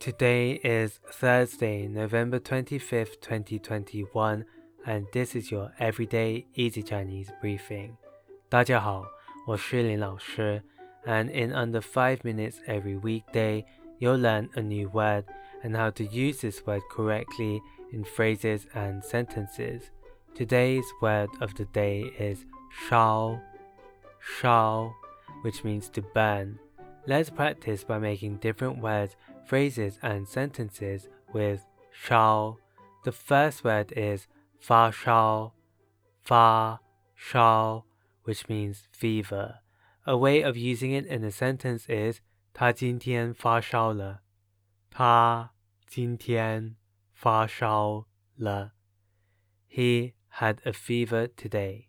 Today is Thursday, November 25th, 2021, and this is your everyday easy Chinese briefing. 大家好，我是林老师, and in under 5 minutes every weekday, you'll learn a new word and how to use this word correctly in phrases and sentences. Today's word of the day is shao, shao, which means to burn. Let's practice by making different words phrases and sentences with shao. The first word is fa shao, fa shao, which means fever. A way of using it in a sentence is 他今天发烧了。他今天发烧了。He had a fever today.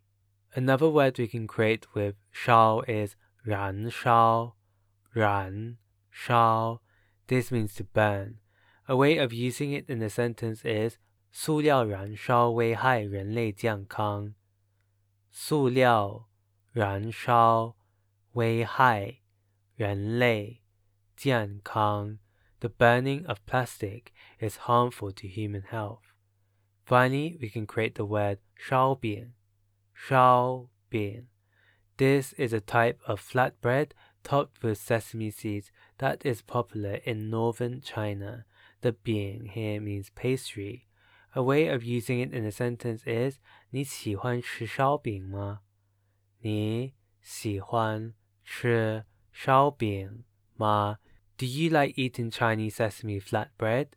Another word we can create with shao is 燃烧， 燃烧 this means to burn. A way of using it in a sentence is 塑料燃烧危害人类健康。塑料燃烧危害人类健康。The burning of plastic is harmful to human health. Finally, we can create the word 烧饼。烧饼 this is a type of flatbread topped with sesame seeds that is popular in northern China. The bing here means pastry. A way of using it in a sentence is 你喜欢吃烧饼吗?你喜欢吃烧饼吗? Do you like eating Chinese sesame flatbread?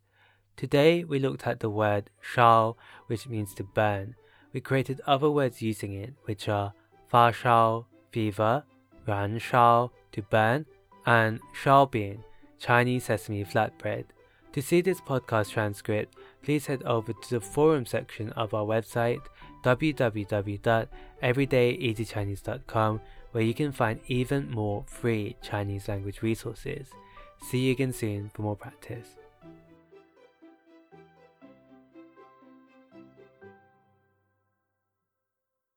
Today we looked at the word shao, which means to burn. We created other words using it, which are fa shao, fever, ran shao to ban, and shao bing Chinese sesame flatbread. To see this podcast transcript, please head over to the forum section of our website www.everydayeasychinese.com where you can find even more free Chinese language resources. See you again soon for more practice.